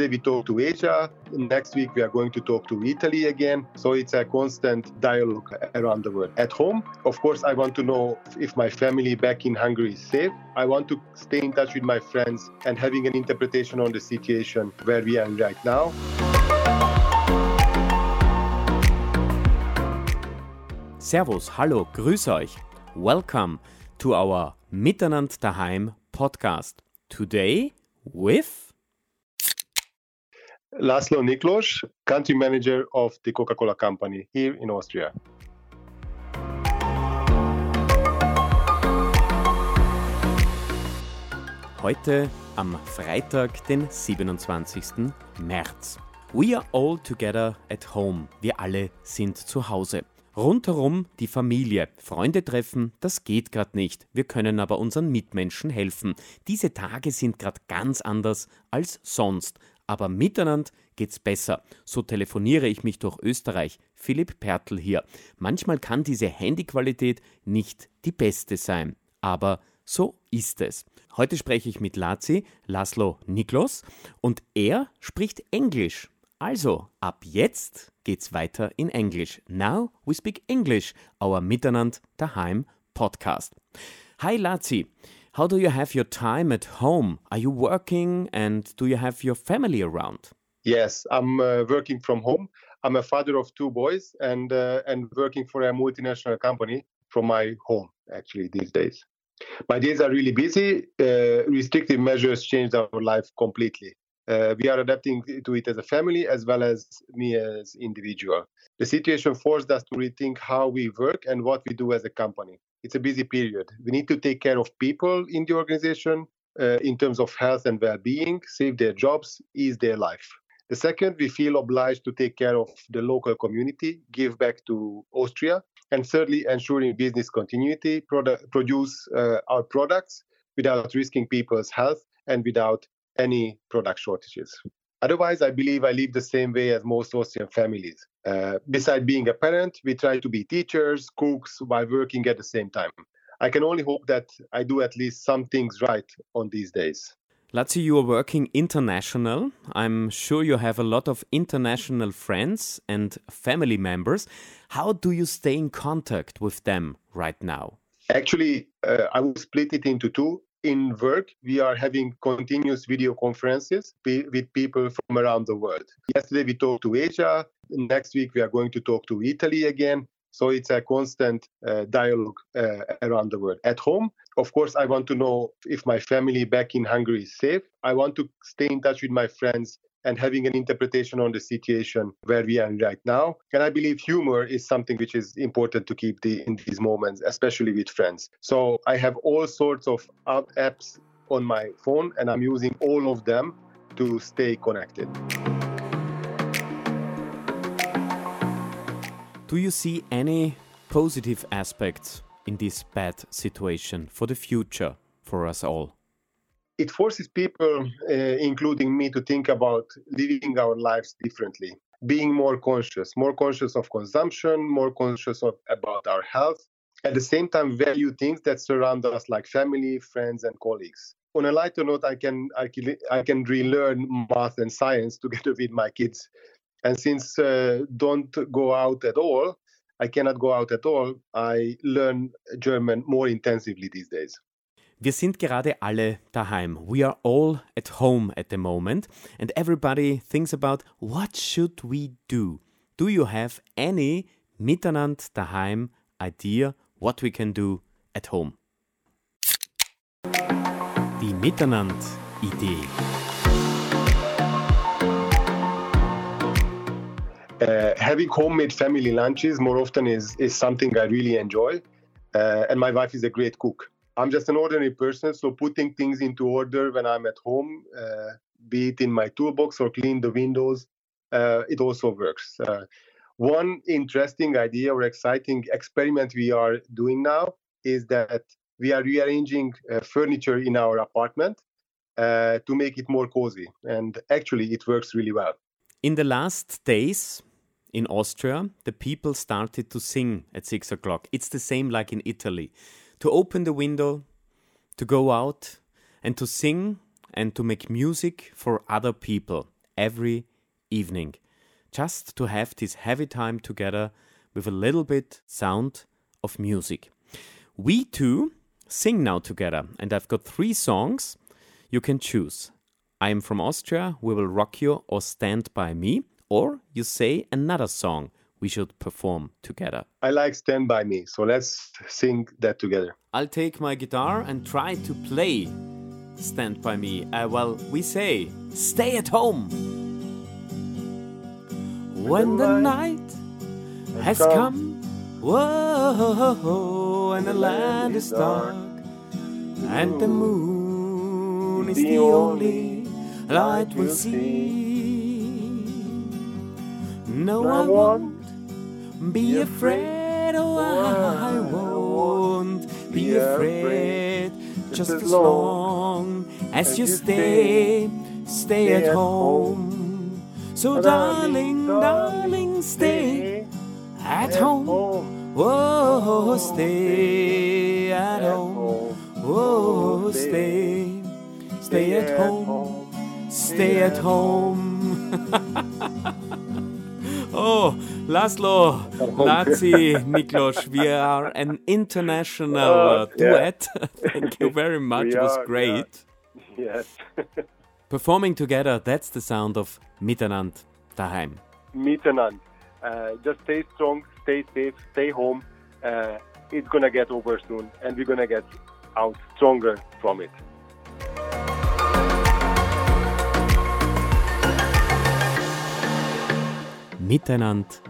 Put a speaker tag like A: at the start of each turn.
A: Yesterday we talked to Asia. Next week we are going to talk to Italy again. So it's a constant dialogue around the world. At home, of course, I want to know if my family back in Hungary is safe. I want to stay in touch with my friends and having an interpretation on the situation where we are right now.
B: Servus, hallo, grüß euch. Welcome to our Miteinander daheim podcast. Today with
A: Laszlo Niklos, country manager of the Coca Cola Company here in Austria.
B: Heute am Freitag, den 27. März. We are all together at home. Wir alle sind zu Hause. Rundherum die Familie, Freunde treffen, das geht gerade nicht. Wir können aber unseren Mitmenschen helfen. Diese Tage sind gerade ganz anders als sonst. Aber miteinander geht's besser. So telefoniere ich mich durch Österreich. Philipp Pertl hier. Manchmal kann diese Handyqualität nicht die beste sein. Aber so ist es. Heute spreche ich mit Lazi, Laszlo Niklos, und er spricht Englisch. Also, ab jetzt geht's weiter in Englisch. Now we speak English, our Miteinander daheim podcast. Hi Lazi, how do you have your time at home? Are you working and do you have your family around?
A: Yes, I'm uh, working from home. I'm a father of two boys and uh, and working for a multinational company from my home actually these days. My days are really busy. Uh, restrictive measures changed our life completely uh, we are adapting to it as a family as well as me as individual. The situation forced us to rethink how we work and what we do as a company. It's a busy period. We need to take care of people in the organization uh, in terms of health and well-being, save their jobs, ease their life. The second, we feel obliged to take care of the local community, give back to Austria, and thirdly, ensuring business continuity, produce uh, our products without risking people's health and without any product shortages. Otherwise, I believe I live the same way as most Austrian families. Uh, besides being a parent, we try to be teachers, cooks, while working at the same time. I can only hope that I do at least some things right on these days.
B: Lazi, you are working international. I'm sure you have a lot of international friends and family members. How do you stay in contact with them right now?
A: Actually, uh, I will split it into two in work, we are having continuous video conferences with people from around the world. Yesterday, we talked to Asia. Next week, we are going to talk to Italy again. So it's a constant uh, dialogue uh, around the world. At home, of course, I want to know if my family back in Hungary is safe. I want to stay in touch with my friends and having an interpretation on the situation where we are right now. And I believe humor is something which is important to keep the, in these moments, especially with friends. So I have all sorts of apps on my phone, and I'm using all of them to stay connected.
B: Do you see any positive aspects in this bad situation for the future for us all?
A: it forces people, uh, including me, to think about living our lives differently, being more conscious, more conscious of consumption, more conscious of about our health. At the same time, value things that surround us, like family, friends, and colleagues. On a lighter note, I can I can, I can relearn math and science together with my kids, and since uh, don't go out at all, I cannot go out at all. I learn German more intensively these days.
B: Wir sind gerade alle daheim. We are all at home at the moment and everybody thinks about what should we do? Do you have any miteinander daheim idea what we can do at home? Die Miteinander Idee.
A: Uh, having homemade family lunches more often is, is something I really enjoy. Uh, and my wife is a great cook. I'm just an ordinary person, so putting things into order when I'm at home, uh, be it in my toolbox or clean the windows, uh, it also works. Uh, one interesting idea or exciting experiment we are doing now is that we are rearranging furniture in our apartment to make it more cozy. And actually, it works really well.
B: In the last days, in Austria, the people started to sing at six o'clock. It's the same like in Italy to open the window, to go out, and to sing and to make music for other people. every evening. Just to have this heavy time together with a little bit sound of music. We two sing now together, and I've got three songs you can choose. I am from Austria, we will rock you or stand by me, or you say another song we should perform together.
A: I like Stand By Me, so let's sing that together.
B: I'll take my guitar and try to play Stand By Me. Uh, well, we say, stay at home. When the night has come, whoa, and the land is dark, and the moon is the only light we'll see. No, I won't be afraid, oh, I won't be afraid, just as long as you stay, stay at home. So, darling, darling, stay at home. Whoa, stay at home. Whoa, stay, stay at home. Stay at home. Laszlo, Lazi, Niklos, we are an international uh, duet. Thank you very much.
A: We
B: it was
A: are,
B: great.
A: Yes.
B: Performing together, that's the sound of Miteinander daheim.
A: Miteinander. Uh, just stay strong, stay safe, stay home. Uh, it's gonna get over soon, and we're gonna get out stronger from it.
B: Miteinander